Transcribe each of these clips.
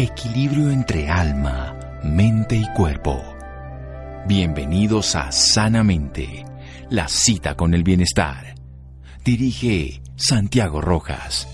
Equilibrio entre alma, mente y cuerpo. Bienvenidos a Sanamente, la cita con el bienestar. Dirige Santiago Rojas.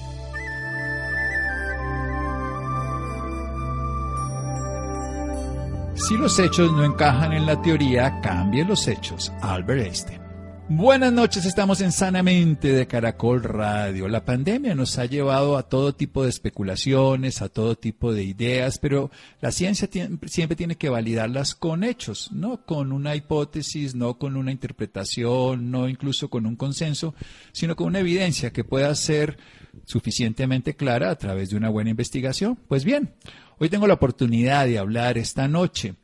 Si los hechos no encajan en la teoría, cambien los hechos. Albert Einstein. Buenas noches, estamos en Sanamente de Caracol Radio. La pandemia nos ha llevado a todo tipo de especulaciones, a todo tipo de ideas, pero la ciencia siempre tiene que validarlas con hechos, no con una hipótesis, no con una interpretación, no incluso con un consenso, sino con una evidencia que pueda ser suficientemente clara a través de una buena investigación. Pues bien, hoy tengo la oportunidad de hablar esta noche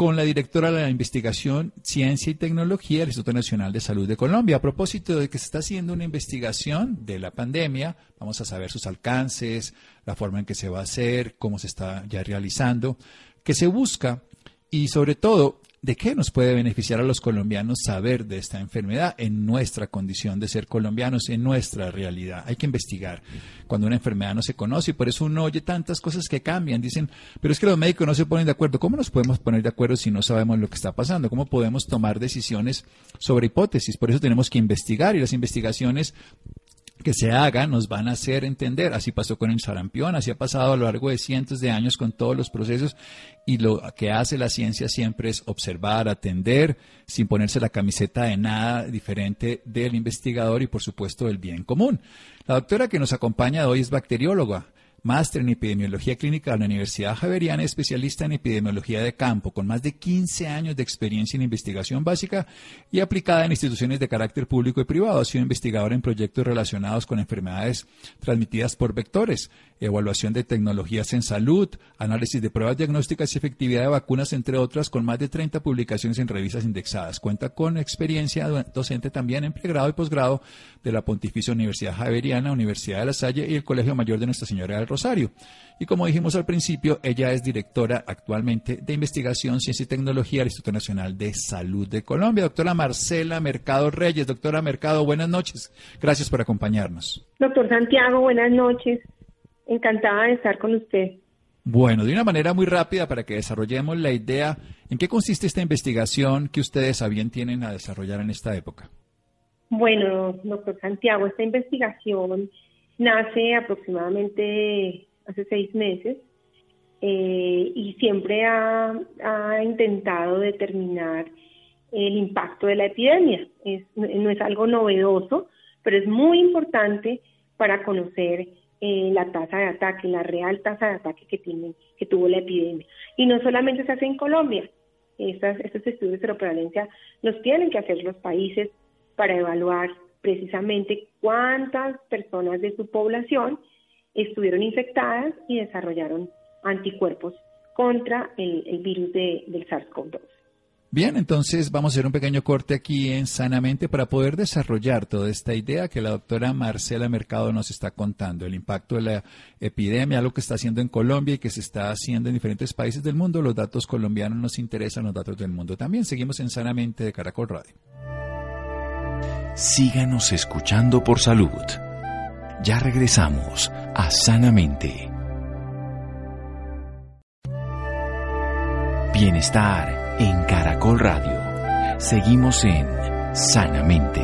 con la directora de la investigación Ciencia y Tecnología del Instituto Nacional de Salud de Colombia. A propósito de que se está haciendo una investigación de la pandemia, vamos a saber sus alcances, la forma en que se va a hacer, cómo se está ya realizando, que se busca y sobre todo ¿De qué nos puede beneficiar a los colombianos saber de esta enfermedad en nuestra condición de ser colombianos, en nuestra realidad? Hay que investigar cuando una enfermedad no se conoce y por eso uno oye tantas cosas que cambian. Dicen, pero es que los médicos no se ponen de acuerdo. ¿Cómo nos podemos poner de acuerdo si no sabemos lo que está pasando? ¿Cómo podemos tomar decisiones sobre hipótesis? Por eso tenemos que investigar y las investigaciones que se hagan nos van a hacer entender. Así pasó con el sarampión, así ha pasado a lo largo de cientos de años con todos los procesos y lo que hace la ciencia siempre es observar, atender, sin ponerse la camiseta de nada diferente del investigador y por supuesto del bien común. La doctora que nos acompaña hoy es bacterióloga máster en epidemiología clínica de la Universidad Javeriana, especialista en epidemiología de campo, con más de 15 años de experiencia en investigación básica y aplicada en instituciones de carácter público y privado. Ha sido investigadora en proyectos relacionados con enfermedades transmitidas por vectores, evaluación de tecnologías en salud, análisis de pruebas diagnósticas y efectividad de vacunas, entre otras, con más de 30 publicaciones en revistas indexadas. Cuenta con experiencia docente también en pregrado y posgrado de la Pontificia Universidad Javeriana, Universidad de La Salle y el Colegio Mayor de Nuestra Señora del Rosario. Y como dijimos al principio, ella es directora actualmente de Investigación, Ciencia y Tecnología del Instituto Nacional de Salud de Colombia. Doctora Marcela Mercado Reyes. Doctora Mercado, buenas noches. Gracias por acompañarnos. Doctor Santiago, buenas noches. Encantada de estar con usted. Bueno, de una manera muy rápida para que desarrollemos la idea, ¿en qué consiste esta investigación que ustedes a bien tienen a desarrollar en esta época? Bueno, doctor Santiago, esta investigación nace aproximadamente hace seis meses eh, y siempre ha, intentado determinar el impacto de la epidemia. no es algo novedoso, pero es muy importante para conocer eh, la tasa de ataque, la real tasa de ataque que tiene, que tuvo la epidemia. Y no solamente se hace en Colombia, Estas, estos estudios de seroprevalencia los tienen que hacer los países para evaluar precisamente cuántas personas de su población estuvieron infectadas y desarrollaron anticuerpos contra el, virus del SARS-CoV-2. Bien, entonces vamos a hacer un pequeño corte aquí en Sanamente para poder desarrollar toda esta idea que la doctora Marcela Mercado nos está contando, el impacto de la epidemia, algo que está haciendo en Colombia y que se está haciendo en diferentes países del mundo. Los datos colombianos nos interesan, los datos del mundo también. Seguimos en Sanamente de Caracol Radio. Síganos escuchando por salud. Ya regresamos a Sanamente. Bienestar en Caracol Radio. Seguimos en Sanamente.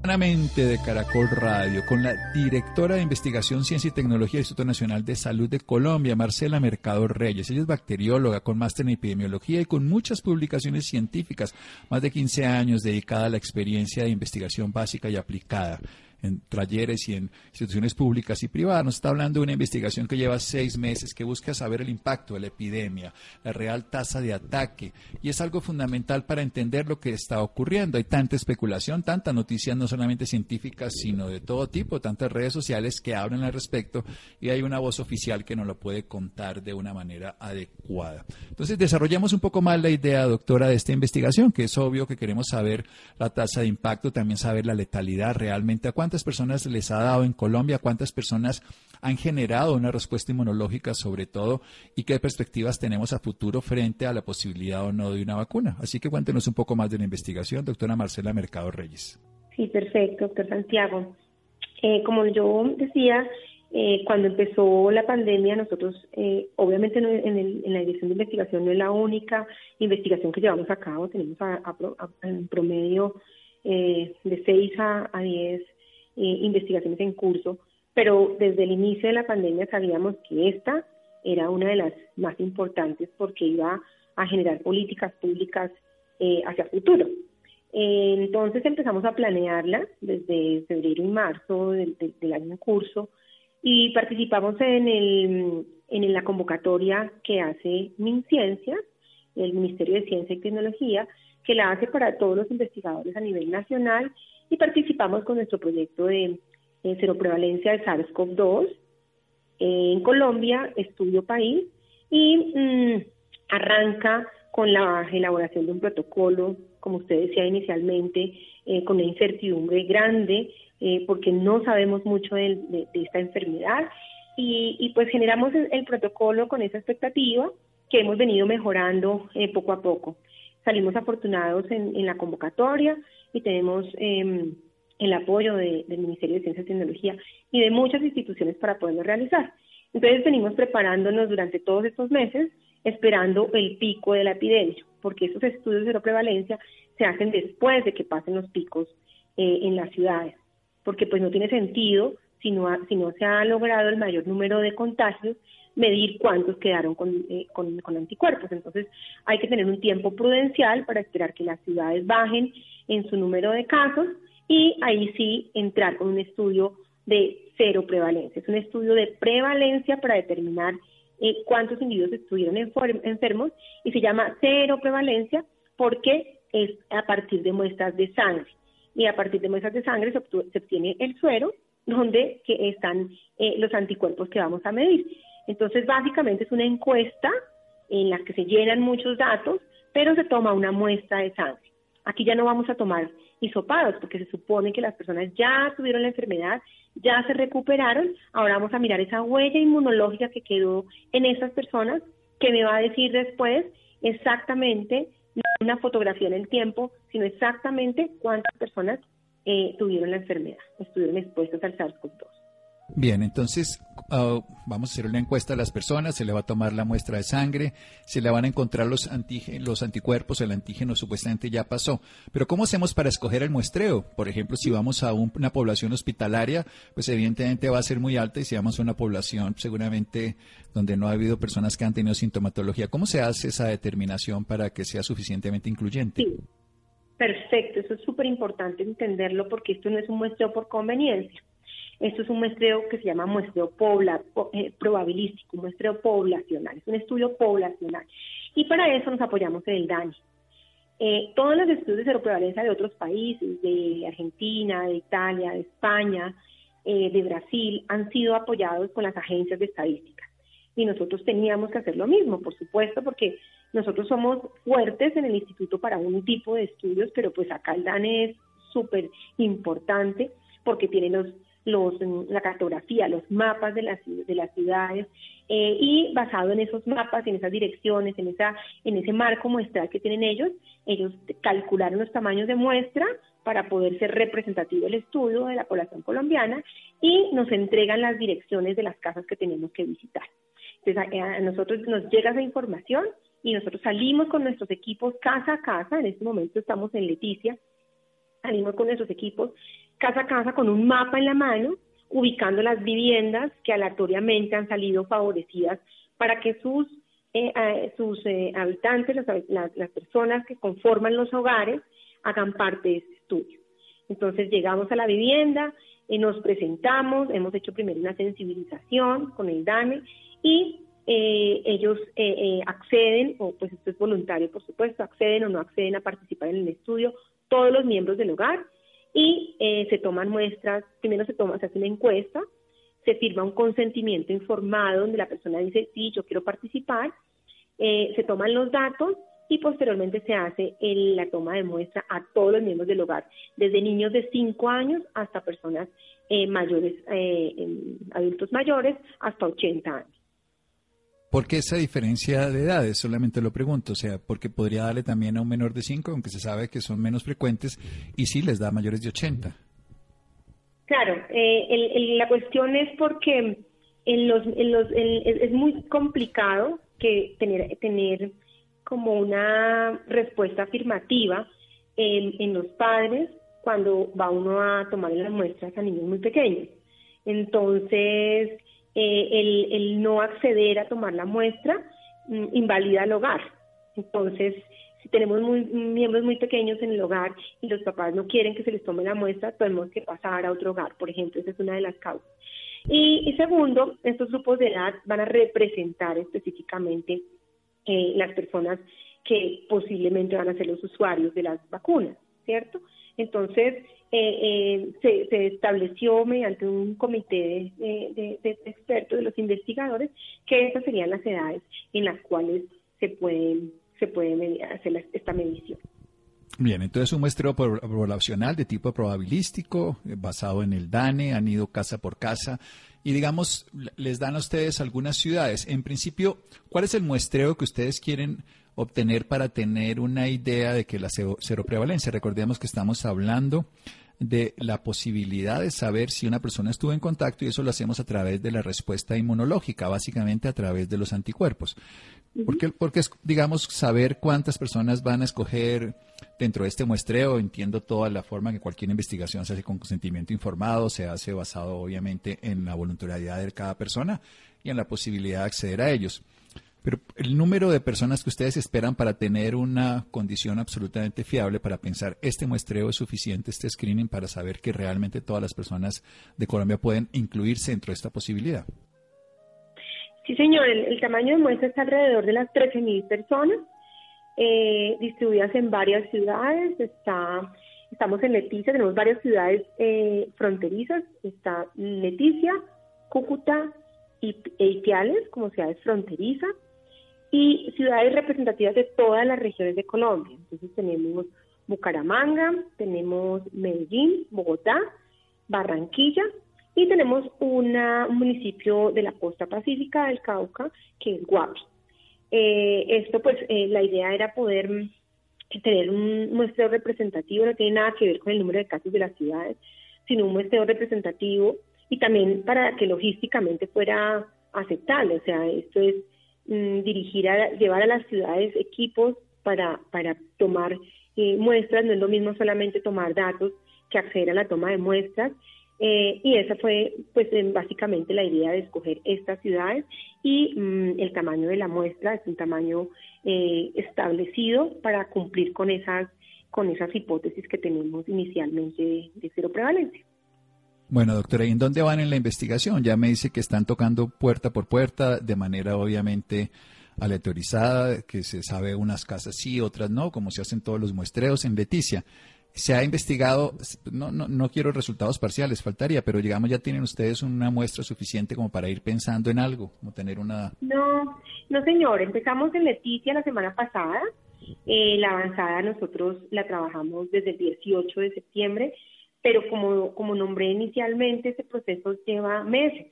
Sanamente de Caracol Radio con la directora de Investigación, Ciencia y Tecnología del Instituto Nacional de Salud de Colombia, Marcela Mercado Reyes. Ella es bacterióloga con máster en epidemiología y con muchas publicaciones científicas, más de 15 años dedicada a la experiencia de investigación básica y aplicada en talleres y en instituciones públicas y privadas. Nos está hablando de una investigación que lleva seis meses, que busca saber el impacto de la epidemia, la real tasa de ataque, y es algo fundamental para entender lo que está ocurriendo. Hay tanta especulación, tantas noticias no solamente científicas, sino de todo tipo, tantas redes sociales que hablan al respecto, y hay una voz oficial que nos lo puede contar de una manera adecuada. Entonces, desarrollamos un poco más la idea, doctora, de esta investigación, que es obvio que queremos saber la tasa de impacto, también saber la letalidad realmente a cuántas personas les ha dado en Colombia, cuántas personas han generado una respuesta inmunológica sobre todo y qué perspectivas tenemos a futuro frente a la posibilidad o no de una vacuna. Así que cuéntenos un poco más de la investigación, doctora Marcela Mercado Reyes. Sí, perfecto, doctor Santiago. Eh, como yo decía, eh, cuando empezó la pandemia, nosotros, eh, obviamente en, la dirección de investigación no es la única investigación que llevamos a cabo, tenemos en promedio de 6 a, a 10 investigaciones en curso, pero desde el inicio de la pandemia sabíamos que esta era una de las más importantes porque iba a generar políticas públicas hacia el futuro. entonces empezamos a planearla desde febrero y marzo del, del año en curso y participamos en, el, en la convocatoria que hace MinCiencia, el Ministerio de Ciencia y Tecnología, que la hace para todos los investigadores a nivel nacional y participamos con nuestro proyecto de cero prevalencia de SARS-CoV-2 en Colombia, Estudio País, y mm, arranca con la elaboración de un protocolo, como usted decía inicialmente, eh, con una incertidumbre grande eh, porque no sabemos mucho de, esta enfermedad y, pues generamos el, protocolo con esa expectativa que hemos venido mejorando eh, poco a poco. Salimos afortunados en, la convocatoria y tenemos em, el apoyo del Ministerio de Ciencia y Tecnología y de muchas instituciones para poderlo realizar. Entonces venimos preparándonos durante todos estos meses esperando el pico de la epidemia, porque esos estudios de prevalencia se hacen después de que pasen los picos eh, en las ciudades porque pues no tiene sentido si no, si no se ha logrado el mayor número de contagios, medir cuántos quedaron eh, con, con, anticuerpos. Entonces hay que tener un tiempo prudencial para esperar que las ciudades bajen en su número de casos y ahí sí entrar con un estudio de cero prevalencia. Es un estudio de prevalencia para determinar eh, cuántos individuos estuvieron enfermos y se llama cero prevalencia porque es a partir de muestras de sangre y a partir de muestras de sangre se, obtiene el suero donde están eh, los anticuerpos que vamos a medir. Entonces, básicamente es una encuesta en la que se llenan muchos datos, pero se toma una muestra de sangre. Aquí ya no vamos a tomar hisopados, porque se supone que las personas ya tuvieron la enfermedad, ya se recuperaron. Ahora vamos a mirar esa huella inmunológica que quedó en esas personas, que me va a decir después exactamente no una fotografía en el tiempo, sino exactamente cuántas personas eh, tuvieron la enfermedad, estuvieron expuestas al SARS-CoV-2. Bien, entonces ah, vamos a hacer una encuesta a las personas, se le va a tomar la muestra de sangre, se le van a encontrar los, los anticuerpos, el antígeno supuestamente ya pasó. Pero ¿cómo hacemos para escoger el muestreo? Por ejemplo, si vamos a una población hospitalaria, pues evidentemente va a ser muy alta y si vamos a una población seguramente donde no ha habido personas que han tenido sintomatología, ¿cómo se hace esa determinación para que sea suficientemente incluyente? Sí. Perfecto, eso es súper importante entenderlo porque esto no es un muestreo por conveniencia. Esto es un muestreo que se llama muestreo pobla, eh, probabilístico, muestreo poblacional, es un estudio poblacional. Y para eso nos apoyamos en el DANI. Eh, todos los estudios de seroprevalencia de otros países, de Argentina, de Italia, de España, eh, de Brasil, han sido apoyados con las agencias de estadística. Y nosotros teníamos que hacer lo mismo, por supuesto, porque nosotros somos fuertes en el instituto para un tipo de estudios, pero pues acá el DANE es súper importante porque tiene los los, la cartografía, los mapas de las, de las ciudades eh, y basado en esos mapas, en esas direcciones, en, esa, en ese marco muestral que tienen ellos, ellos calcularon los tamaños de muestra para poder ser representativo el estudio de la población colombiana y nos entregan las direcciones de las casas que tenemos que visitar. Entonces a, a nosotros nos llega esa información y nosotros salimos con nuestros equipos casa a casa, en este momento estamos en Leticia, salimos con nuestros equipos casa a casa con un mapa en la mano, ubicando las viviendas que aleatoriamente han salido favorecidas para que sus, eh, eh, sus eh, habitantes, las, las, personas que conforman los hogares, hagan parte de este estudio. Entonces llegamos a la vivienda, nos presentamos, hemos hecho primero una sensibilización con el DANE y ellos acceden, o pues esto es voluntario por supuesto, acceden o no acceden a participar en el estudio, todos los miembros del hogar, y eh, se toman muestras, primero se toma, se hace una encuesta, se firma un consentimiento informado donde la persona dice, sí, yo quiero participar, eh, se toman los datos y posteriormente se hace la toma de muestra a todos los miembros del hogar, desde niños de 5 años hasta personas eh, mayores, adultos mayores, hasta 80 años. ¿Por qué esa diferencia de edades? Solamente lo pregunto. O sea, porque podría darle también a un menor de 5, aunque se sabe que son menos frecuentes, y sí les da mayores de 80. Claro, eh, la cuestión es porque en los, en los, es muy complicado que tener, tener como una respuesta afirmativa en, los padres cuando va uno a tomar las muestras a niños muy pequeños. Entonces, eh, el, el, no acceder a tomar la muestra mm, invalida el hogar. Entonces, si tenemos miembros muy pequeños en el hogar y los papás no quieren que se les tome la muestra, tenemos que pasar a otro hogar, por ejemplo, esa es una de las causas. Y, segundo, estos grupos de edad van a representar específicamente eh, las personas que posiblemente van a ser los usuarios de las vacunas, ¿cierto? Entonces, eh, eh, se, estableció mediante un comité de, expertos, de los investigadores, que esas serían las edades en las cuales se pueden se puede hacer esta medición. Bien, entonces un muestreo poblacional de tipo probabilístico, eh, basado en el DANE, han ido casa por casa y digamos, les dan a ustedes algunas ciudades. En principio, ¿cuál es el muestreo que ustedes quieren obtener para tener una idea de que la cero prevalencia? Recordemos que estamos hablando de la posibilidad de saber si una persona estuvo en contacto y eso lo hacemos a través de la respuesta inmunológica, básicamente a través de los anticuerpos. Porque, porque es, digamos, saber cuántas personas van a escoger dentro de este muestreo. Entiendo toda la forma que cualquier investigación se hace con consentimiento informado, se hace basado obviamente en la voluntariedad de cada persona y en la posibilidad de acceder a ellos. Pero el número de personas que ustedes esperan para tener una condición absolutamente fiable para pensar este muestreo es suficiente, este screening para saber que realmente todas las personas de Colombia pueden incluirse dentro de esta posibilidad. Sí, señor, el, tamaño de muestra está alrededor de las 13.000 personas, eh, distribuidas en varias ciudades. Está, estamos en Leticia, tenemos varias ciudades eh, fronterizas. Está Leticia, Cúcuta y Ipiales como ciudades fronterizas y ciudades representativas de todas las regiones de Colombia. Entonces tenemos Bucaramanga, tenemos Medellín, Bogotá, Barranquilla y tenemos una, un municipio de la costa pacífica del Cauca que es Guapi. Eh, esto pues eh, la idea era poder tener un muestreo representativo, no tiene nada que ver con el número de casos de las ciudades, sino un muestreo representativo y también para que logísticamente fuera aceptable. O sea, esto es Mm, dirigir a llevar a las ciudades equipos para, para tomar eh, muestras, no es lo mismo solamente tomar datos que acceder a la toma de muestras. Eh, y esa fue pues básicamente la idea de escoger estas ciudades y mm, el tamaño de la muestra es un tamaño eh, establecido para cumplir con esas con esas hipótesis que tenemos inicialmente de cero prevalencia. Bueno, doctora, ¿y en dónde van en la investigación? Ya me dice que están tocando puerta por puerta de manera obviamente aleatorizada, que se sabe unas casas sí, otras no, como se hacen todos los muestreos en Leticia. Se ha investigado, no, no, no quiero resultados parciales, faltaría, pero digamos ya tienen ustedes una muestra suficiente como para ir pensando en algo, como tener una... No, no señor, empezamos en Leticia la semana pasada, eh, la avanzada nosotros la trabajamos desde el 18 de septiembre pero como, como nombré inicialmente, ese proceso lleva meses,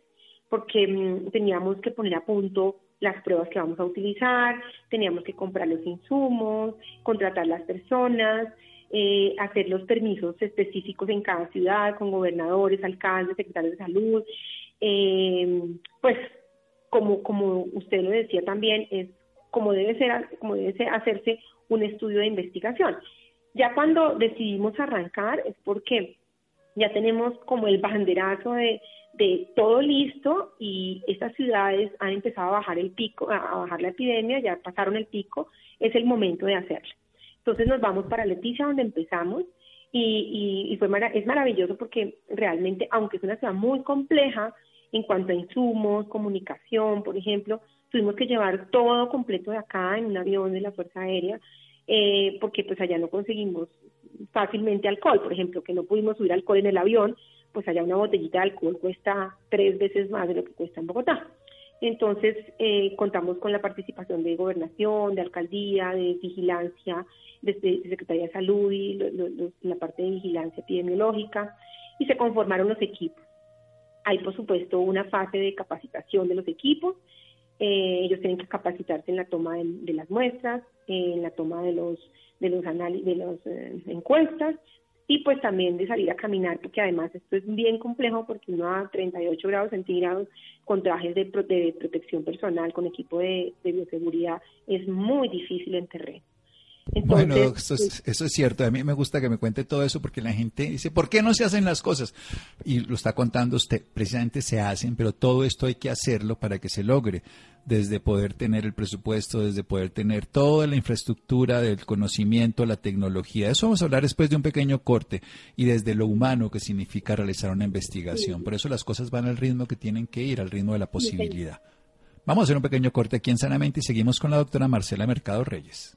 porque mm, teníamos que poner a punto las pruebas que vamos a utilizar, teníamos que comprar los insumos, contratar las personas, eh, hacer los permisos específicos en cada ciudad con gobernadores, alcaldes, secretarios de salud. Eh, pues como, como usted lo decía también, es como debe ser, como debe ser hacerse un estudio de investigación. Ya cuando decidimos arrancar es porque ya tenemos como el banderazo de, de todo listo y estas ciudades han empezado a bajar el pico, a bajar la epidemia, ya pasaron el pico, es el momento de hacerlo. Entonces nos vamos para Leticia, donde empezamos, y, y, fue es maravilloso porque realmente, aunque es una ciudad muy compleja en cuanto a insumos, comunicación, por ejemplo, tuvimos que llevar todo completo de acá en un avión de la Fuerza Aérea, eh, porque pues allá no conseguimos fácilmente alcohol, por ejemplo, que no pudimos subir alcohol en el avión, pues allá una botellita de alcohol cuesta tres veces más de lo que cuesta en Bogotá. Entonces, eh, contamos con la participación de gobernación, de alcaldía, de vigilancia, de, Secretaría de Salud y la parte de vigilancia epidemiológica, y se conformaron los equipos. Hay, por supuesto, una fase de capacitación de los equipos. Eh, ellos tienen que capacitarse en la toma de las muestras, en la toma de los de los análisis, de las eh, encuestas y pues también de salir a caminar, porque además esto es bien complejo porque uno a 38 grados centígrados con trajes de, de protección personal, con equipo de, de bioseguridad, es muy difícil en terreno bueno, eso es, eso es, cierto. A mí me gusta que me cuente todo eso porque la gente dice, ¿por qué no se hacen las cosas? Y lo está contando usted, precisamente se hacen, pero todo esto hay que hacerlo para que se logre. Desde poder tener el presupuesto, desde poder tener toda la infraestructura del conocimiento, la tecnología. Eso vamos a hablar después de un pequeño corte y desde lo humano que significa realizar una investigación. Por eso las cosas van al ritmo que tienen que ir, al ritmo de la posibilidad. Vamos a hacer un pequeño corte aquí en Sanamente y seguimos con la doctora Marcela Mercado Reyes.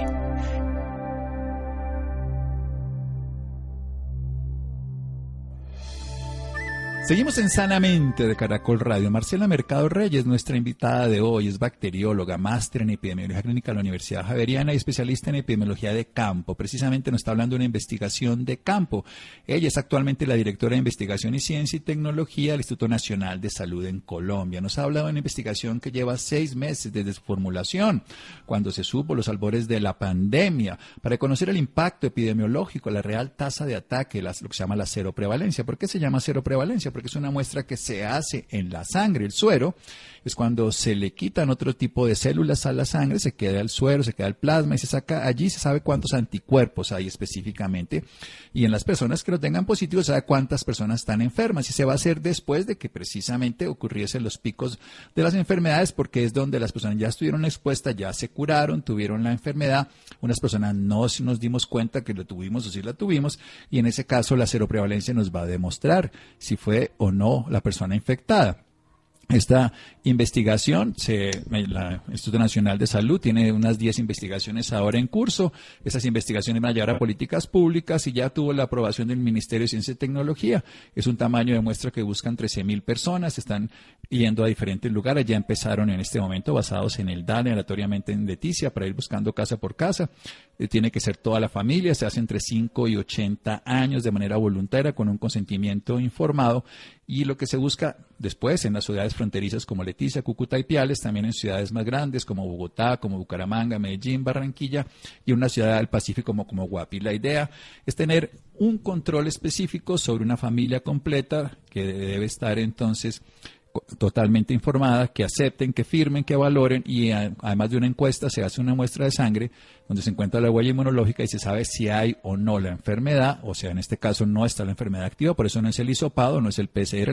Seguimos en Sanamente de Caracol Radio. Marcela Mercado Reyes, nuestra invitada de hoy, es bacterióloga, máster en epidemiología clínica de la Universidad Javeriana y especialista en epidemiología de campo. Precisamente nos está hablando de una investigación de campo. Ella es actualmente la directora de investigación y ciencia y tecnología del Instituto Nacional de Salud en Colombia. Nos ha hablado de una investigación que lleva seis meses desde su formulación, cuando se supo los albores de la pandemia, para conocer el impacto epidemiológico, la real tasa de ataque, lo que se llama la cero prevalencia. ¿Por qué se llama cero prevalencia? Que es una muestra que se hace en la sangre. El suero es cuando se le quitan otro tipo de células a la sangre, se queda el suero, se queda el plasma y se saca allí, se sabe cuántos anticuerpos hay específicamente. Y en las personas que lo tengan positivo, se sabe cuántas personas están enfermas. Y se va a hacer después de que precisamente ocurriesen los picos de las enfermedades, porque es donde las personas ya estuvieron expuestas, ya se curaron, tuvieron la enfermedad. Unas personas no nos dimos cuenta que lo tuvimos o si la tuvimos. Y en ese caso, la seroprevalencia nos va a demostrar si fue o no la persona infectada. Esta investigación, se, el Instituto Nacional de Salud tiene unas 10 investigaciones ahora en curso. Esas investigaciones van a llevar a políticas públicas y ya tuvo la aprobación del Ministerio de Ciencia y Tecnología. Es un tamaño de muestra que buscan 13 mil personas, están yendo a diferentes lugares. Ya empezaron en este momento basados en el DANE, aleatoriamente en Leticia, para ir buscando casa por casa. Eh, tiene que ser toda la familia, se hace entre 5 y 80 años de manera voluntaria con un consentimiento informado y lo que se busca después en las ciudades fronterizas como Leticia, Cúcuta y Piales, también en ciudades más grandes como Bogotá, como Bucaramanga, Medellín, Barranquilla y una ciudad del Pacífico como, como Guapi. La idea es tener un control específico sobre una familia completa que debe estar entonces totalmente informada, que acepten, que firmen, que valoren y además de una encuesta se hace una muestra de sangre donde se encuentra la huella inmunológica y se sabe si hay o no la enfermedad, o sea, en este caso no está la enfermedad activa, por eso no es el hisopado, no es el PCR,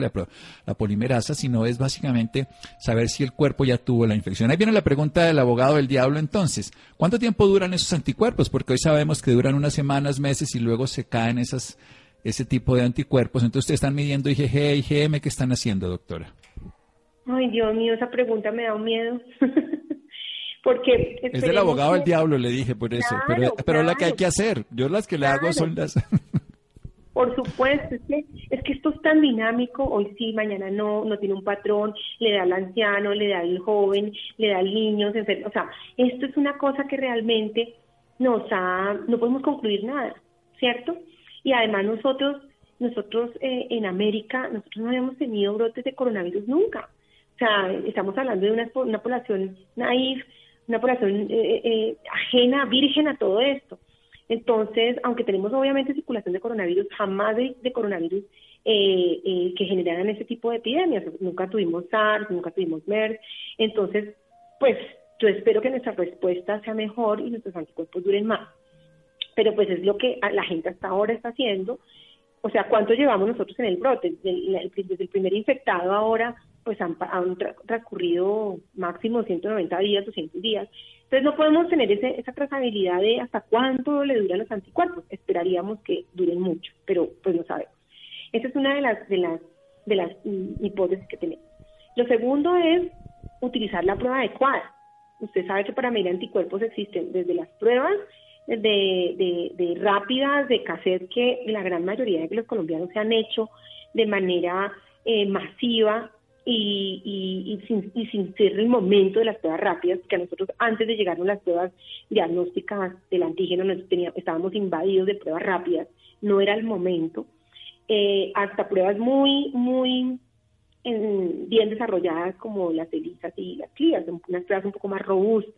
la, polimerasa, sino es básicamente saber si el cuerpo ya tuvo la infección. Ahí viene la pregunta del abogado del diablo entonces, ¿cuánto tiempo duran esos anticuerpos? Porque hoy sabemos que duran unas semanas, meses y luego se caen esas ese tipo de anticuerpos. Entonces, ustedes están midiendo IgG, IgM, ¿qué están haciendo, doctora? Ay, Dios mío, esa pregunta me da un miedo. Porque es del abogado del diablo, le dije por eso. pero, pero la que hay que hacer, yo las que le hago son las. Por supuesto, es que, es que esto es tan dinámico, hoy sí, mañana no, no tiene un patrón, le da al anciano, le da al joven, le da al niño, o sea, esto es una cosa que realmente nos ha, no podemos concluir nada, ¿cierto? Y además nosotros, nosotros eh, en América, nosotros no habíamos tenido brotes de coronavirus nunca. O sea, estamos hablando de una, una población naif, una población eh, eh, ajena, virgen a todo esto. Entonces, aunque tenemos obviamente circulación de coronavirus, jamás de, coronavirus que generaran ese tipo de epidemias. Nunca tuvimos SARS, nunca tuvimos MERS. Entonces, pues yo espero que nuestra respuesta sea mejor y nuestros anticuerpos duren más pero pues es lo que la gente hasta ahora está haciendo. O sea, ¿cuánto llevamos nosotros en el brote? Desde el, primer infectado ahora, pues han, transcurrido máximo 190 días, 200 días. Entonces no podemos tener ese, esa trazabilidad de hasta cuánto le duran los anticuerpos. Esperaríamos que duren mucho, pero pues no sabemos. Esa es una de las, de las, de las mm, hipótesis que tenemos. Lo segundo es utilizar la prueba adecuada. Usted sabe que para medir anticuerpos existen desde las pruebas de, de, rápidas, de cassette que la gran mayoría de los colombianos se han hecho de manera eh, masiva y, sin, y sin ser el momento de las pruebas rápidas, que a nosotros antes de llegar a las pruebas diagnósticas del antígeno nos estábamos invadidos de pruebas rápidas, no era el momento, eh, hasta pruebas muy, muy bien desarrolladas como las ELISAS y las CLIAS, unas pruebas un poco más robustas.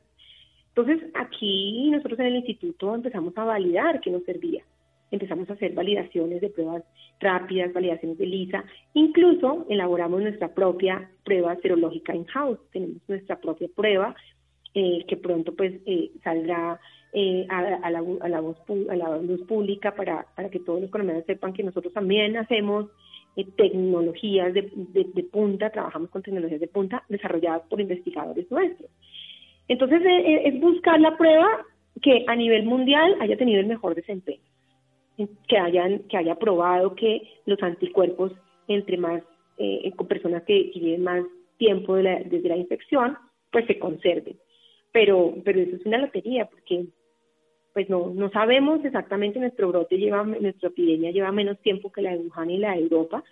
Entonces, aquí nosotros en el instituto empezamos a validar que nos servía. Empezamos a hacer validaciones de pruebas rápidas, validaciones de ELISA. Incluso elaboramos nuestra propia prueba serológica in-house. Tenemos nuestra propia prueba eh, que pronto pues eh, saldrá eh, a, la, a, la a la luz pública para, para que todos los colombianos sepan que nosotros también hacemos eh, tecnologías de, de, punta, trabajamos con tecnologías de punta desarrolladas por investigadores nuestros. Entonces, eh, es buscar la prueba que a nivel mundial haya tenido el mejor desempeño, que, hayan, que haya probado que los anticuerpos entre más, con personas que tienen más tiempo desde la infección, pues se conserven. Pero, pero eso es una lotería, porque pues no, no sabemos exactamente, nuestro brote lleva, nuestra epidemia lleva menos tiempo que la de Wuhan y la de Europa,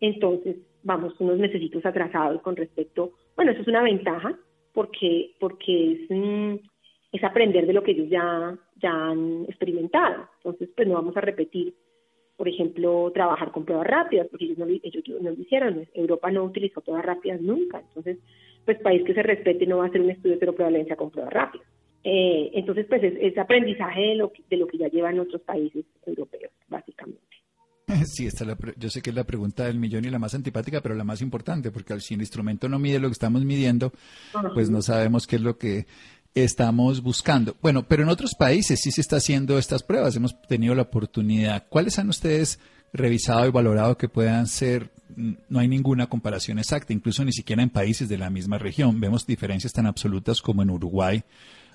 entonces vamos unos necesitos atrasados con respecto, bueno, eso es una ventaja, porque, porque es, mm, es aprender de lo que ellos ya, ya han experimentado, entonces pues no vamos a repetir, por ejemplo, trabajar con pruebas rápidas, porque ellos no, ellos no lo hicieron, Europa no utilizó pruebas rápidas nunca, entonces pues país que se respete no va a hacer un estudio de prevalencia con pruebas rápidas. Eh, entonces, pues es, aprendizaje de lo, que, de lo que ya llevan otros países europeos, básicamente. Sí, esta yo sé que es la pregunta del millón y la más antipática, pero la más importante, porque si el instrumento no mide lo que estamos midiendo, pues no sabemos qué es lo que estamos buscando. Bueno, pero en otros países sí se está haciendo estas pruebas, hemos tenido la oportunidad. ¿Cuáles han ustedes revisado y valorado que puedan ser? No hay ninguna comparación exacta, incluso ni siquiera en países de la misma región. Vemos diferencias tan absolutas como en Uruguay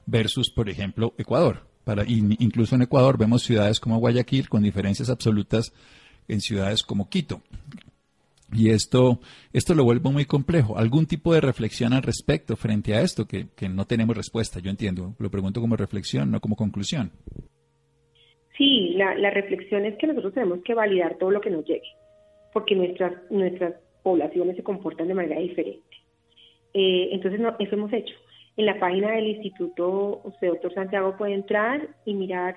versus, por ejemplo, Ecuador. Para, incluso en Ecuador vemos ciudades como Guayaquil con diferencias absolutas en ciudades como Quito. Y esto, esto lo vuelve muy complejo. ¿Algún tipo de reflexión al respecto frente a esto? Que, no tenemos respuesta, yo entiendo. Lo pregunto como reflexión, no como conclusión. Sí, la, reflexión es que nosotros tenemos que validar todo lo que nos llegue, porque nuestras, nuestras poblaciones se comportan de manera diferente. Eh, entonces, no, eso hemos hecho. En la página del instituto, usted, doctor Santiago, puede entrar y mirar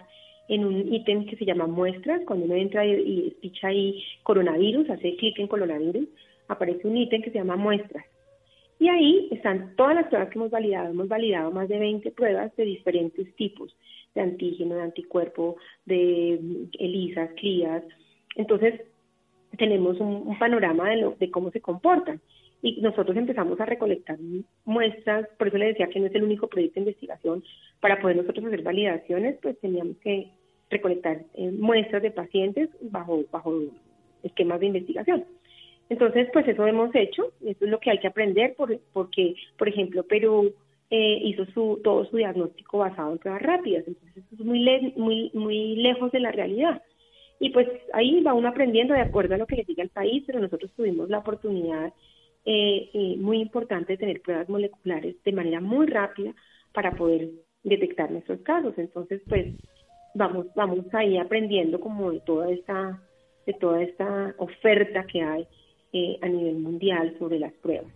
en un ítem que se llama muestras. Cuando uno entra y, picha ahí coronavirus, hace clic en coronavirus, aparece un ítem que se llama muestras. Y ahí están todas las pruebas que hemos validado. Hemos validado más de 20 pruebas de diferentes tipos, de antígeno, de anticuerpo, de ELISAS, CLIAS. Entonces, tenemos un, panorama de, de cómo se comportan y nosotros empezamos a recolectar muestras, por eso le decía que no es el único proyecto de investigación, para poder nosotros hacer validaciones, pues teníamos que recolectar eh, muestras de pacientes bajo, bajo esquemas de investigación. Entonces, pues eso hemos hecho, eso es lo que hay que aprender, porque, por ejemplo, Perú eh, hizo su, todo su diagnóstico basado en pruebas rápidas, entonces eso es muy, muy, muy lejos de la realidad. Y pues ahí va uno aprendiendo de acuerdo a lo que le diga el país, pero nosotros tuvimos la oportunidad eh, eh, muy importante tener pruebas moleculares de manera muy rápida para poder detectar nuestros casos. Entonces, pues vamos vamos ahí aprendiendo como de toda esta de toda esta oferta que hay eh, a nivel mundial sobre las pruebas.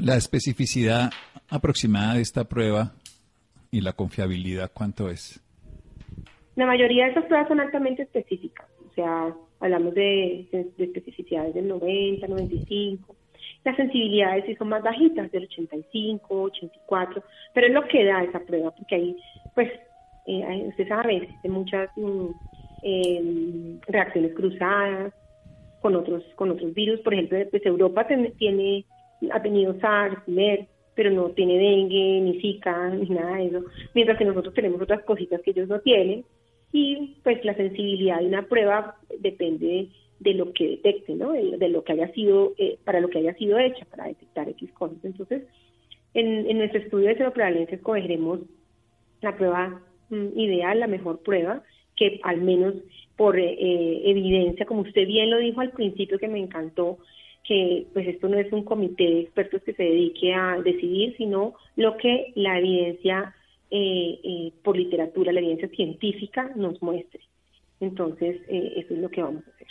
La especificidad aproximada de esta prueba y la confiabilidad, ¿cuánto es? La mayoría de estas pruebas son altamente específicas, sea, hablamos de, especificidades del 90, 95. Las sensibilidades sí son más bajitas, del 85, 84, pero es lo que da esa prueba, porque ahí, pues, eh, usted sabe, existen muchas mm, em, reacciones cruzadas con otros con otros virus. Por ejemplo, pues Europa tiene, ha tenido SARS, MERS, pero no tiene dengue, ni Zika, ni nada de eso, mientras que nosotros tenemos otras cositas que ellos no tienen y pues la sensibilidad de una prueba depende de lo que detecte, ¿no? De, lo que haya sido, eh, para lo que haya sido hecha, para detectar X cosas. Entonces, en, nuestro estudio de seroprevalencia escogeremos la prueba mm, ideal, la mejor prueba, que al menos por eh, eh, evidencia, como usted bien lo dijo al principio, que me encantó, que pues esto no es un comité de expertos que se dedique a decidir, sino lo que la evidencia eh, eh, por literatura, la evidencia científica nos muestre. Entonces, eh, eso es lo que vamos a hacer.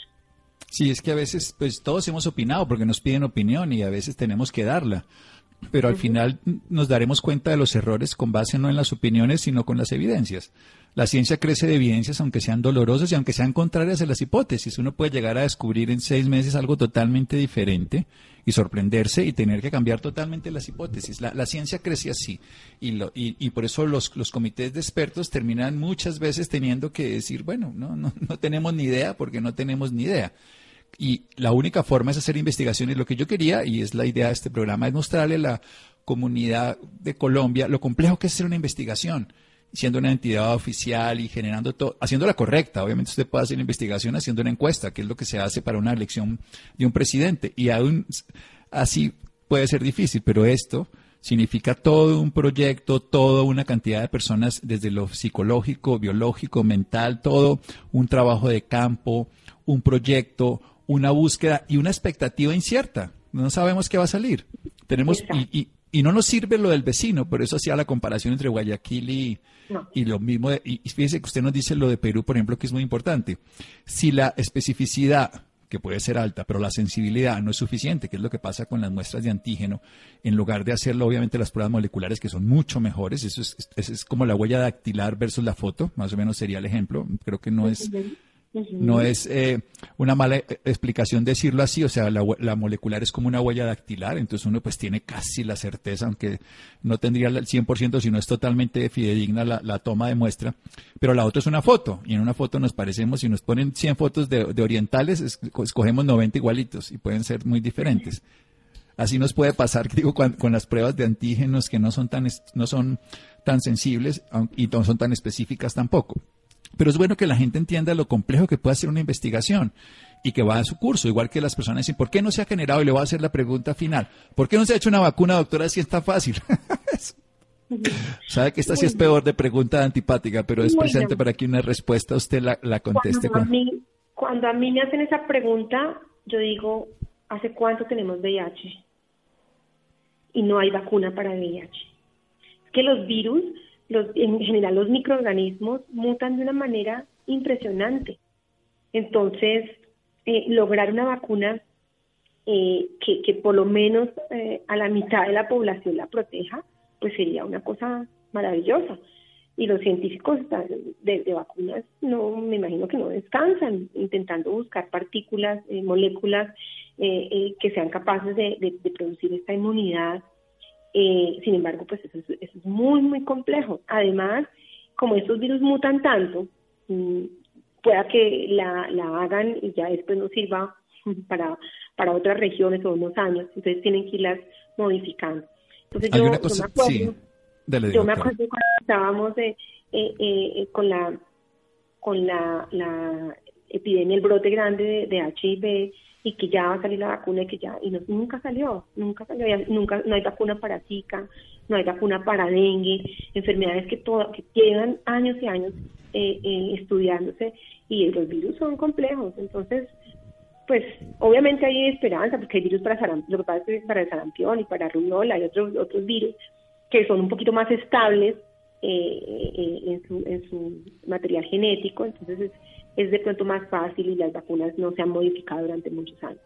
Sí, es que a veces, pues todos hemos opinado porque nos piden opinión y a veces tenemos que darla. Pero al final nos daremos cuenta de los errores con base no en las opiniones, sino con las evidencias. La ciencia crece de evidencias, aunque sean dolorosas y aunque sean contrarias a las hipótesis. Uno puede llegar a descubrir en seis meses algo totalmente diferente y sorprenderse y tener que cambiar totalmente las hipótesis. La, ciencia crece así y, lo, y, por eso los, los, comités de expertos terminan muchas veces teniendo que decir, bueno, no, no, no tenemos ni idea porque no tenemos ni idea. Y la única forma es hacer investigaciones. Lo que yo quería, y es la idea de este programa, es mostrarle a la comunidad de Colombia lo complejo que es hacer una investigación siendo una entidad oficial y generando todo, haciéndola correcta. Obviamente usted puede hacer investigación haciendo una encuesta, que es lo que se hace para una elección de un presidente. Y aún así puede ser difícil, pero esto significa todo un proyecto, toda una cantidad de personas, desde lo psicológico, biológico, mental, todo un trabajo de campo, un proyecto, una búsqueda y una expectativa incierta. No sabemos qué va a salir. Tenemos, y, y no nos sirve lo del vecino, por eso hacía la comparación entre Guayaquil y, y lo mismo. y fíjese que usted nos dice lo de Perú, por ejemplo, que es muy importante. Si la especificidad, que puede ser alta, pero la sensibilidad no es suficiente, que es lo que pasa con las muestras de antígeno, en lugar de hacerlo, obviamente, las pruebas moleculares, que son mucho mejores, eso es, es como la huella dactilar versus la foto, más o menos sería el ejemplo. Creo que no es no es eh, una mala eh, explicación decirlo así, o sea, la, molecular es como una huella dactilar, entonces uno pues tiene casi la certeza, aunque no tendría el 100%, sino es totalmente fidedigna la, toma de muestra, pero la otra es una foto, y en una foto nos parecemos, si nos ponen 100 fotos de, orientales, escogemos 90 igualitos y pueden ser muy diferentes. Así nos puede pasar, digo, con, con las pruebas de antígenos que no son tan, no son tan sensibles y no son tan específicas tampoco. Pero es bueno que la gente entienda lo complejo que puede ser una investigación y que va a su curso, igual que las personas dicen, ¿por qué no se ha generado? Y le voy a hacer la pregunta final, ¿por qué no se ha hecho una vacuna, doctora, si está fácil? Sabe que esta sí es peor de pregunta antipática, pero es presente para que una respuesta usted la, conteste. Cuando, a mí, cuando a mí me hacen esa pregunta, yo digo, ¿hace cuánto tenemos VIH? Y no hay vacuna para VIH. Es que los virus en general los microorganismos mutan de una manera impresionante. Entonces, eh, lograr una vacuna eh, que, por lo menos eh, a la mitad de la población la proteja, pues sería una cosa maravillosa. Y los científicos de, vacunas no, me imagino que no descansan intentando buscar partículas, moléculas que sean capaces de producir esta inmunidad eh, sin embargo, pues eso es, muy, muy complejo. Además, como estos virus mutan tanto, mm, pueda que la, la hagan y ya después no sirva para, para otras regiones o unos años. Entonces tienen que irlas modificando. Entonces yo, me acuerdo, yo me acuerdo cuando estábamos eh, eh, eh, con la con la, la epidemia, el brote grande de, de HIV, y que ya va a salir la vacuna y que ya, y no, nunca salió, nunca salió, nunca, no hay vacuna para Zika, no hay vacuna para dengue, enfermedades que, todo, que llevan años y años eh, eh, estudiándose y los virus son complejos, entonces, pues obviamente hay esperanza porque hay virus para sarampión, para el sarampión y para rubiola hay otros, otros virus que son un poquito más estables eh, en, su, en su material genético, entonces es, es de pronto más fácil y las vacunas no se han modificado durante muchos años.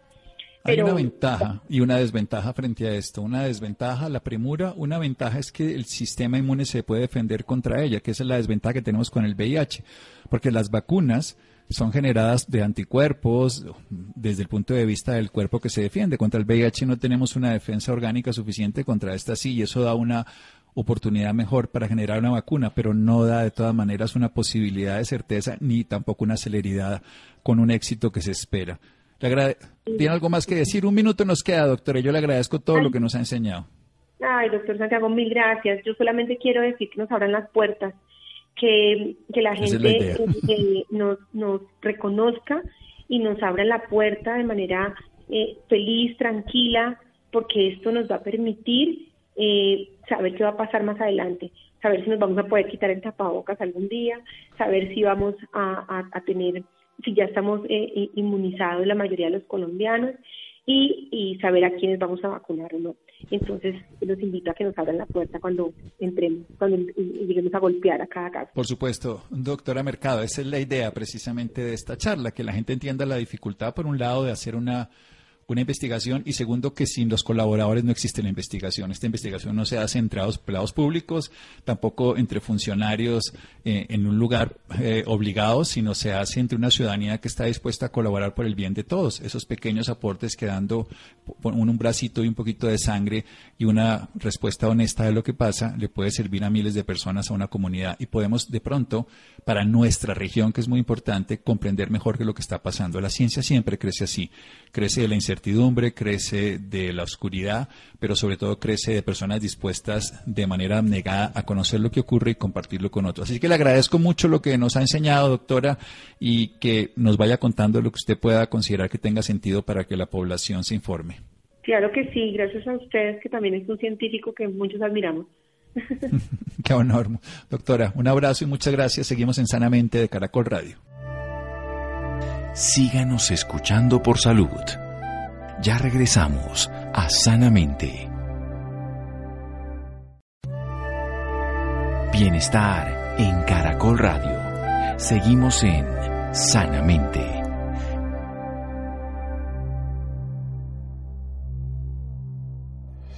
Hay una ventaja y una desventaja frente a esto. Una desventaja, la premura, una ventaja es que el sistema inmune se puede defender contra ella, que esa es la desventaja que tenemos con el VIH, porque las vacunas son generadas de anticuerpos desde el punto de vista del cuerpo que se defiende. Contra el VIH no tenemos una defensa orgánica suficiente contra esta sí, y eso da una oportunidad mejor para generar una vacuna, pero no da de todas maneras una posibilidad de certeza ni tampoco una celeridad con un éxito que se espera. ¿Tiene algo más que decir? Un minuto nos queda, doctora. Yo le agradezco todo lo que nos ha enseñado. Ay, doctor Santiago, mil gracias. Yo solamente quiero decir que nos abran las puertas, que, que la gente eh, nos, nos reconozca y nos abra la puerta de manera eh, feliz, tranquila, porque esto nos va a permitir eh, saber qué va a pasar más adelante, saber si nos vamos a poder quitar el tapabocas algún día, saber si vamos a, tener, si ya estamos eh, inmunizados la mayoría de los colombianos y, saber a quiénes vamos a vacunar o no. Entonces los invito a que nos abran la puerta cuando entremos, cuando lleguemos a golpear a cada casa. Por supuesto, doctora Mercado, esa es la idea precisamente de esta charla, que la gente entienda la dificultad, por un lado, de hacer una una investigación y segundo que sin los colaboradores no existe la investigación. Esta investigación no se hace entre empleados públicos, tampoco entre funcionarios eh, en un lugar eh, obligado, sino se hace entre una ciudadanía que está dispuesta a colaborar por el bien de todos. Esos pequeños aportes que dando un, un bracito y un poquito de sangre y una respuesta honesta de lo que pasa le puede servir a miles de personas, a una comunidad y podemos de pronto para nuestra región, que es muy importante, comprender mejor qué es lo que está pasando. La ciencia siempre crece así, crece de la incertidumbre, crece de la oscuridad, pero sobre todo crece de personas dispuestas de manera abnegada a conocer lo que ocurre y compartirlo con otros. Así que le agradezco mucho lo que nos ha enseñado, doctora, y que nos vaya contando lo que usted pueda considerar que tenga sentido para que la población se informe. Claro que sí, gracias a ustedes, que también es un científico que muchos admiramos. Qué honor. Doctora, un abrazo y muchas gracias. Seguimos en Sanamente de Caracol Radio. Síganos escuchando por salud. Ya regresamos a Sanamente. Bienestar en Caracol Radio. Seguimos en Sanamente.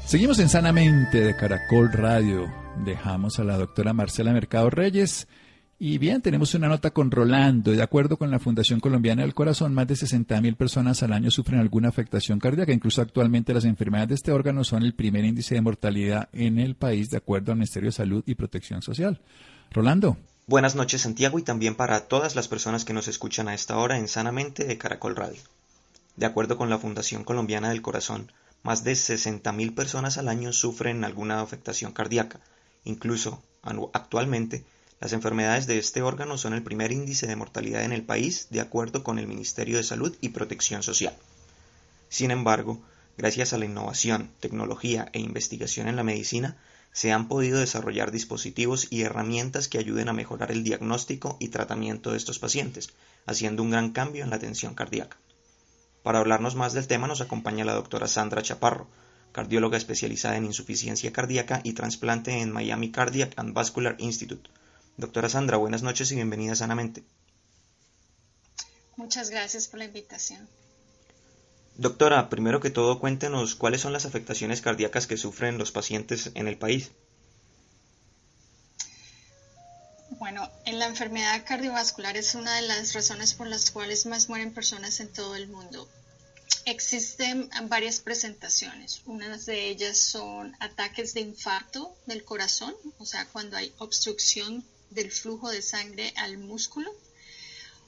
Seguimos en Sanamente de Caracol Radio. Dejamos a la doctora Marcela Mercado Reyes. Y bien, tenemos una nota con Rolando. De acuerdo con la Fundación Colombiana del Corazón, más de 60 mil personas al año sufren alguna afectación cardíaca. Incluso actualmente las enfermedades de este órgano son el primer índice de mortalidad en el país, de acuerdo al Ministerio de Salud y Protección Social. Rolando. Buenas noches, Santiago, y también para todas las personas que nos escuchan a esta hora en Sanamente de Caracol Radio. De acuerdo con la Fundación Colombiana del Corazón, más de 60.000 personas al año sufren alguna afectación cardíaca. Incluso, actualmente, las enfermedades de este órgano son el primer índice de mortalidad en el país, de acuerdo con el Ministerio de Salud y Protección Social. Sin embargo, gracias a la innovación, tecnología e investigación en la medicina, se han podido desarrollar dispositivos y herramientas que ayuden a mejorar el diagnóstico y tratamiento de estos pacientes, haciendo un gran cambio en la atención cardíaca. Para hablarnos más del tema nos acompaña la doctora Sandra Chaparro, cardióloga especializada en insuficiencia cardíaca y trasplante en Miami Cardiac and Vascular Institute. Doctora Sandra, buenas noches y bienvenida sanamente. Muchas gracias por la invitación. Doctora, primero que todo cuéntenos cuáles son las afectaciones cardíacas que sufren los pacientes en el país. Bueno, en la enfermedad cardiovascular es una de las razones por las cuales más mueren personas en todo el mundo. Existen varias presentaciones. Unas de ellas son ataques de infarto del corazón, o sea, cuando hay obstrucción del flujo de sangre al músculo.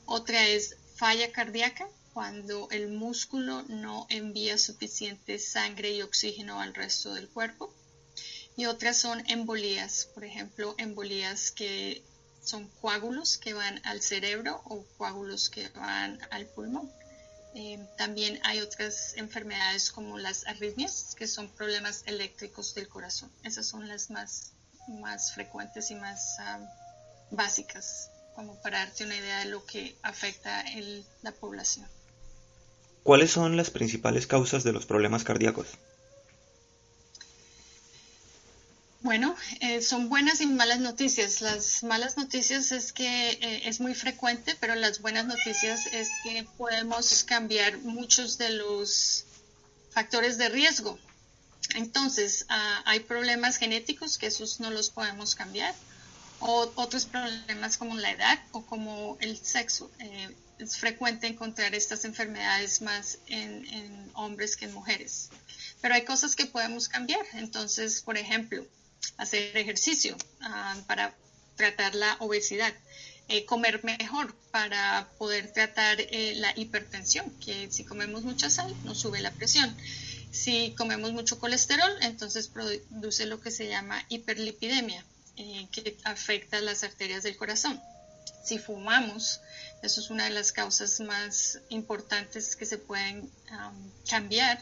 Otra es falla cardíaca, cuando el músculo no envía suficiente sangre y oxígeno al resto del cuerpo. Y otras son embolías, por ejemplo, embolías que son coágulos que van al cerebro o coágulos que van al pulmón. Eh, también hay otras enfermedades como las arritmias, que son problemas eléctricos del corazón. Esas son las más, más frecuentes y más ah, básicas, como para darte una idea de lo que afecta el, la población. ¿Cuáles son las principales causas de los problemas cardíacos? Bueno, eh, son buenas y malas noticias. Las malas noticias es que eh, es muy frecuente, pero las buenas noticias es que podemos cambiar muchos de los factores de riesgo. Entonces, ah, hay problemas genéticos que esos no los podemos cambiar. O otros problemas como la edad o como el sexo. Eh, es frecuente encontrar estas enfermedades más en, en hombres que en mujeres. Pero hay cosas que podemos cambiar. Entonces, por ejemplo, hacer ejercicio ah, para tratar la obesidad, eh, comer mejor para poder tratar eh, la hipertensión, que si comemos mucha sal nos sube la presión. Si comemos mucho colesterol, entonces produce lo que se llama hiperlipidemia, eh, que afecta las arterias del corazón. Si fumamos, eso es una de las causas más importantes que se pueden cambiar.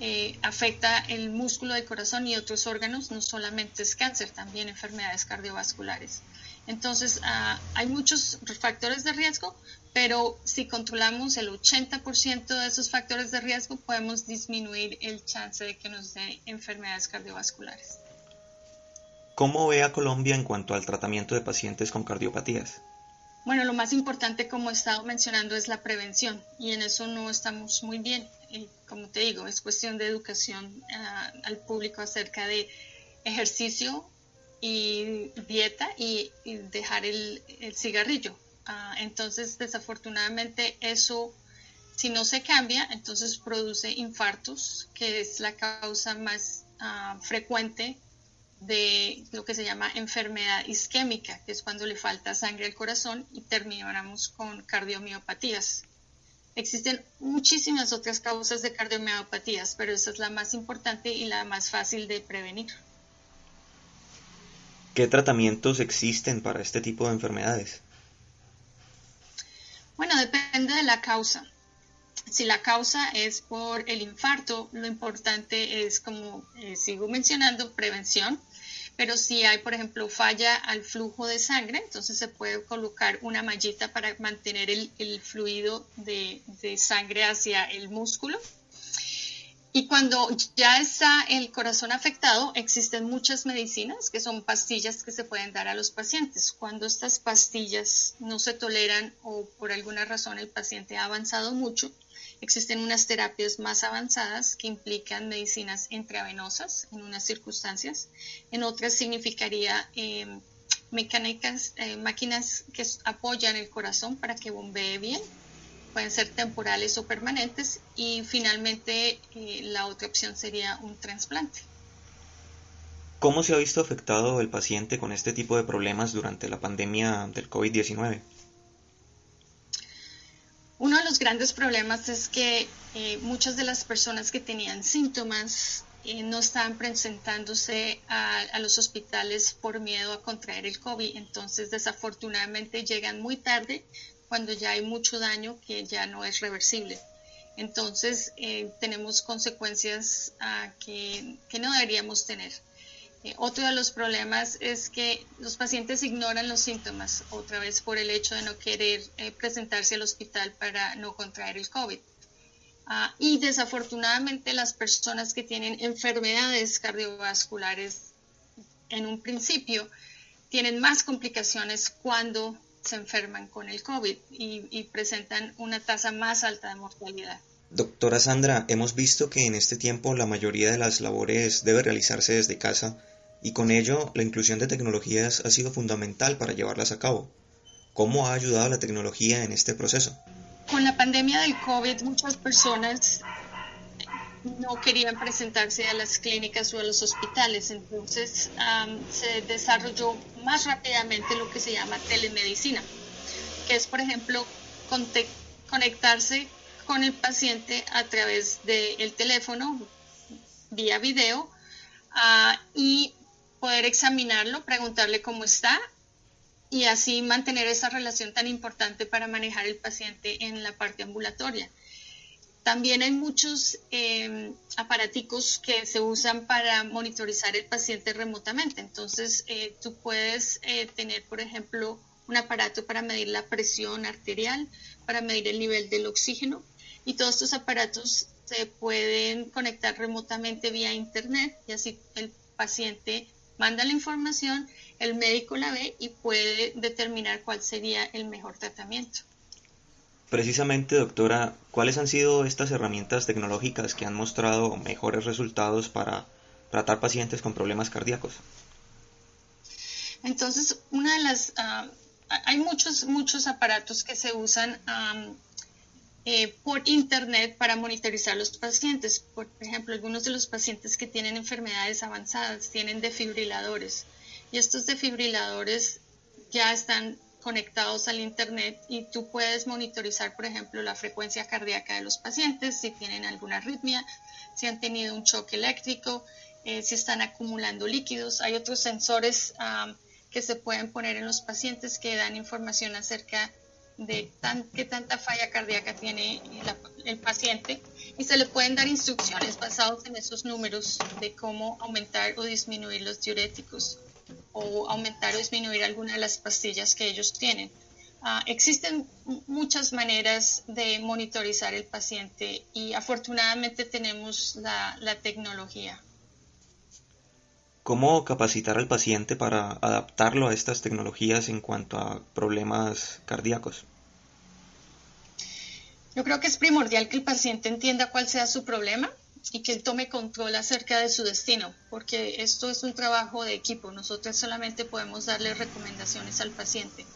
Eh, afecta el músculo del corazón y otros órganos, no solamente es cáncer, también enfermedades cardiovasculares. Entonces, ah, hay muchos factores de riesgo, pero si controlamos el 80% de esos factores de riesgo, podemos disminuir el chance de que nos dé enfermedades cardiovasculares. ¿Cómo ve a Colombia en cuanto al tratamiento de pacientes con cardiopatías? Bueno, lo más importante, como he estado mencionando, es la prevención y en eso no estamos muy bien. Y como te digo, es cuestión de educación ah, al público acerca de ejercicio y dieta y, dejar el cigarrillo. Ah, entonces, desafortunadamente, eso, si no se cambia, entonces produce infartos, que es la causa más ah, frecuente de lo que se llama enfermedad isquémica, que es cuando le falta sangre al corazón y terminamos con cardiomiopatías. Existen muchísimas otras causas de cardiomiopatías, pero esa es la más importante y la más fácil de prevenir. ¿Qué tratamientos existen para este tipo de enfermedades? Bueno, depende de la causa. Si la causa es por el infarto, lo importante es, como eh, sigo mencionando, prevención. Pero si hay, por ejemplo, falla al flujo de sangre, entonces se puede colocar una mallita para mantener el, fluido de sangre hacia el músculo y cuando ya está el corazón afectado, existen muchas medicinas que son pastillas que se pueden dar a los pacientes. Cuando estas pastillas no se toleran o por alguna razón el paciente ha avanzado mucho, existen unas terapias más avanzadas que implican medicinas intravenosas en unas circunstancias. En otras significaría eh, mecánicas, eh, máquinas que apoyan el corazón para que bombee bien pueden ser temporales o permanentes y finalmente eh, la otra opción sería un trasplante. ¿Cómo se ha visto afectado el paciente con este tipo de problemas durante la pandemia del COVID-19? Uno de los grandes problemas es que eh, muchas de las personas que tenían síntomas eh, no estaban presentándose a, los hospitales por miedo a contraer el COVID. Entonces, desafortunadamente llegan muy tarde cuando ya hay mucho daño que ya no es reversible. Entonces eh, tenemos consecuencias ah, que, no deberíamos tener. Eh, otro de los problemas es que los pacientes ignoran los síntomas, otra vez por el hecho de no querer eh, presentarse al hospital para no contraer el COVID. Ah, y desafortunadamente las personas que tienen enfermedades cardiovasculares en un principio tienen más complicaciones cuando se enferman con el COVID y, presentan una tasa más alta de mortalidad. Doctora Sandra, hemos visto que en este tiempo la mayoría de las labores debe realizarse desde casa y con ello la inclusión de tecnologías ha sido fundamental para llevarlas a cabo. ¿Cómo ha ayudado la tecnología en este proceso? Con la pandemia del COVID muchas personas no querían presentarse a las clínicas o a los hospitales. Entonces se desarrolló más rápidamente lo que se llama telemedicina, que es, por ejemplo, conectarse con el paciente a través del teléfono, vía video, ah, y poder examinarlo, preguntarle cómo está y así mantener esa relación tan importante para manejar el paciente en la parte ambulatoria. También hay muchos eh, aparaticos que se usan para monitorizar el paciente remotamente. Entonces, eh, tú puedes eh, tener, por ejemplo, un aparato para medir la presión arterial, para medir el nivel del oxígeno. Y todos estos aparatos se pueden conectar remotamente vía Internet y así el paciente manda la información, el médico la ve y puede determinar cuál sería el mejor tratamiento. Precisamente, doctora, ¿cuáles han sido estas herramientas tecnológicas que han mostrado mejores resultados para tratar pacientes con problemas cardíacos? Entonces, una de las, ah, hay muchos, muchos aparatos que se usan eh, por internet para monitorizar los pacientes. Por ejemplo, algunos de los pacientes que tienen enfermedades avanzadas tienen defibriladores y estos defibriladores ya están conectados al Internet y tú puedes monitorizar, por ejemplo, la frecuencia cardíaca de los pacientes, si tienen alguna arritmia, si han tenido un choque eléctrico, eh, si están acumulando líquidos. Hay otros sensores que se pueden poner en los pacientes que dan información acerca de qué tanta falla cardíaca tiene el paciente y se le pueden dar instrucciones basadas en esos números de cómo aumentar o disminuir los diuréticos o aumentar o disminuir alguna de las pastillas que ellos tienen. Ah, existen muchas maneras de monitorizar el paciente y afortunadamente tenemos la tecnología. ¿Cómo capacitar al paciente para adaptarlo a estas tecnologías en cuanto a problemas cardíacos? Yo creo que es primordial que el paciente entienda cuál sea su problema y que él tome control acerca de su destino, porque esto es un trabajo de equipo. Nosotros solamente podemos darle recomendaciones al paciente.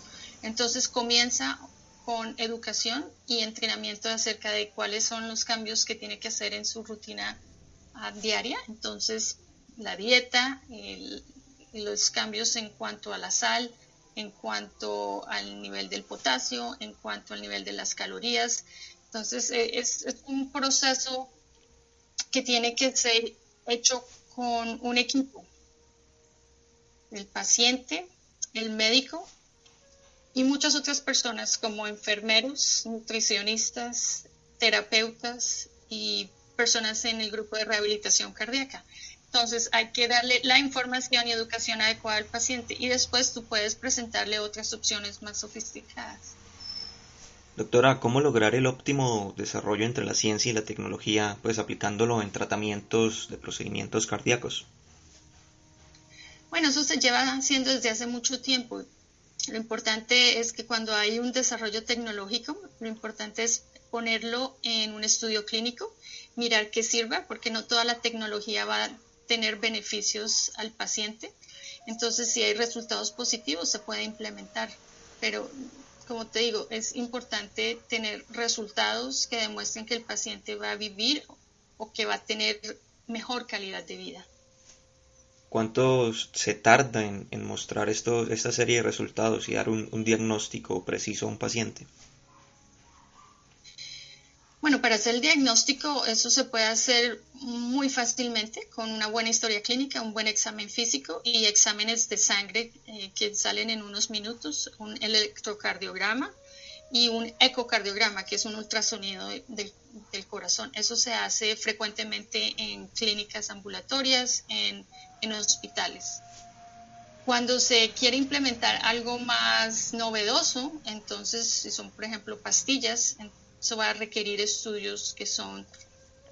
Entonces comienza con educación y entrenamiento acerca de cuáles son los cambios que tiene que hacer en su rutina ah, diaria. Entonces, la dieta, los cambios en cuanto a la sal, en cuanto al nivel del potasio, en cuanto al nivel de las calorías. Entonces, eh, es un proceso que tiene que ser hecho con un equipo. El paciente, el médico y muchas otras personas como enfermeros, nutricionistas, terapeutas y personas en el grupo de rehabilitación cardíaca. Entonces hay que darle la información y educación adecuada al paciente y después tú puedes presentarle otras opciones más sofisticadas. Doctora, ¿cómo lograr el óptimo desarrollo entre la ciencia y la tecnología, pues aplicándolo en tratamientos de procedimientos cardíacos? Bueno, eso se lleva haciendo desde hace mucho tiempo. Lo importante es que cuando hay un desarrollo tecnológico, lo importante es ponerlo en un estudio clínico, mirar qué sirva, porque no toda la tecnología va a tener beneficios al paciente. Entonces, si hay resultados positivos, se puede implementar. Pero, como te digo, es importante tener resultados que demuestren que el paciente va a vivir o que va a tener mejor calidad de vida. ¿Cuánto se tarda en, mostrar esto, esta serie de resultados y dar un, diagnóstico preciso a un paciente? Bueno, para hacer el diagnóstico eso se puede hacer muy fácilmente con una buena historia clínica, un buen examen físico y exámenes de sangre eh, que salen en unos minutos, un electrocardiograma y un ecocardiograma, que es un ultrasonido del corazón. Eso se hace frecuentemente en clínicas ambulatorias, en en hospitales. Cuando se quiere implementar algo más novedoso, entonces si son por ejemplo pastillas, eso va a requerir estudios que son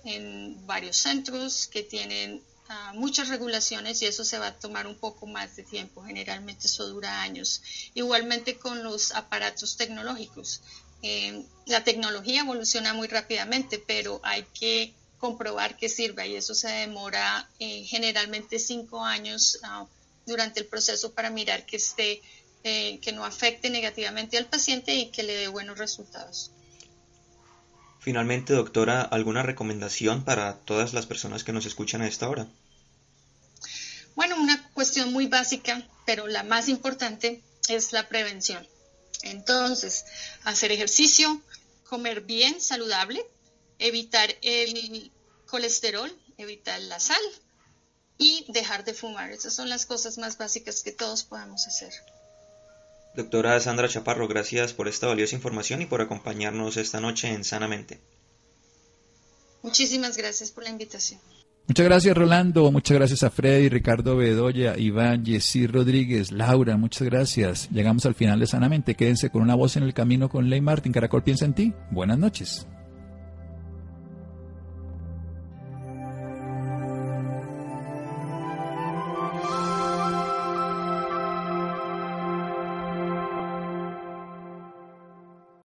en varios centros, que tienen ah, muchas regulaciones y eso se va a tomar un poco más de tiempo. Generalmente eso dura años. Igualmente con los aparatos tecnológicos. Eh, la tecnología evoluciona muy rápidamente, pero hay que comprobar que sirva y eso se demora eh, generalmente cinco años ah, durante el proceso para mirar que esté eh, que no afecte negativamente al paciente y que le dé buenos resultados. Finalmente, doctora, ¿alguna recomendación para todas las personas que nos escuchan a esta hora? Bueno, una cuestión muy básica, pero la más importante es la prevención. Entonces, hacer ejercicio, comer bien, saludable, evitar el colesterol, evitar la sal y dejar de fumar. Esas son las cosas más básicas que todos podemos hacer. Doctora Sandra Chaparro, gracias por esta valiosa información y por acompañarnos esta noche en Sanamente. Muchísimas gracias por la invitación. Muchas gracias Rolando, muchas gracias a Freddy, Ricardo Bedoya, Iván, Jessy Rodríguez, Laura, muchas gracias. Llegamos al final de Sanamente, quédense con una voz en el camino con Ley Martin, Caracol piensa en ti. Buenas noches.